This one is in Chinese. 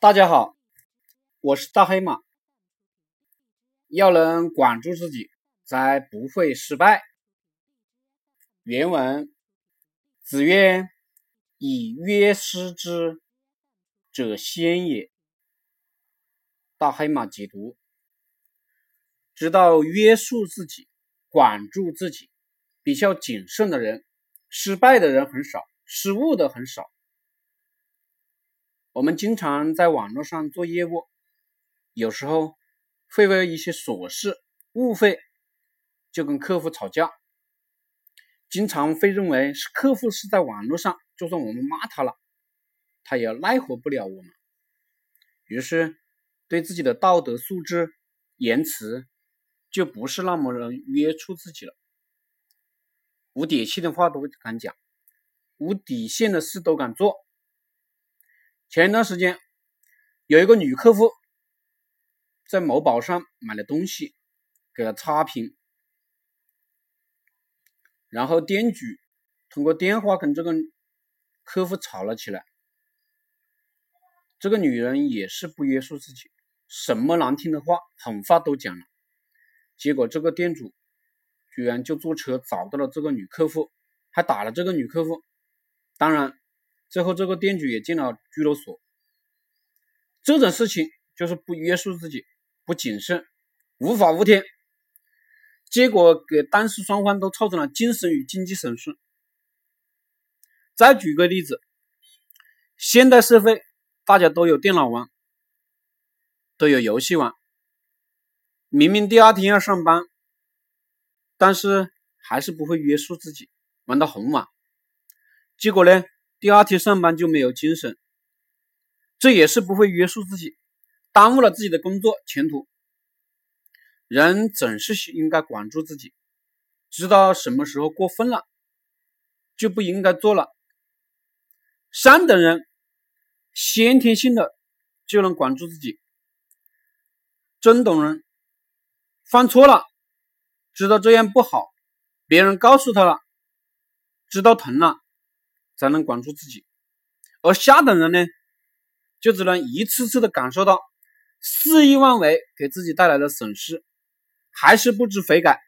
大家好，我是大黑马。要能管住自己，才不会失败。原文：子曰：“以约失之者先也。”大黑马解读：知道约束自己、管住自己、比较谨慎的人，失败的人很少，失误的很少。我们经常在网络上做业务，有时候会为一些琐事、误会就跟客户吵架，经常会认为是客户是在网络上，就算我们骂他了，他也奈何不了我们。于是对自己的道德素质、言辞就不是那么能约束自己了，无底气的话都敢讲，无底线的事都敢做。前一段时间，有一个女客户在某宝上买了东西，给了差评，然后店主通过电话跟这个客户吵了起来。这个女人也是不约束自己，什么难听的话、狠话都讲了。结果这个店主居然就坐车找到了这个女客户，还打了这个女客户。当然。最后，这个店主也进了拘留所。这种事情就是不约束自己，不谨慎，无法无天，结果给当事双方都造成了精神与经济损失。再举个例子，现代社会大家都有电脑玩，都有游戏玩，明明第二天要上班，但是还是不会约束自己，玩到很晚，结果呢？第二天上班就没有精神，这也是不会约束自己，耽误了自己的工作前途。人总是应该管住自己，知道什么时候过分了，就不应该做了。善等人先天性的就能管住自己，中等人犯错了，知道这样不好，别人告诉他了，知道疼了。才能管住自己，而下等人呢，就只能一次次的感受到肆意妄为给自己带来的损失，还是不知悔改，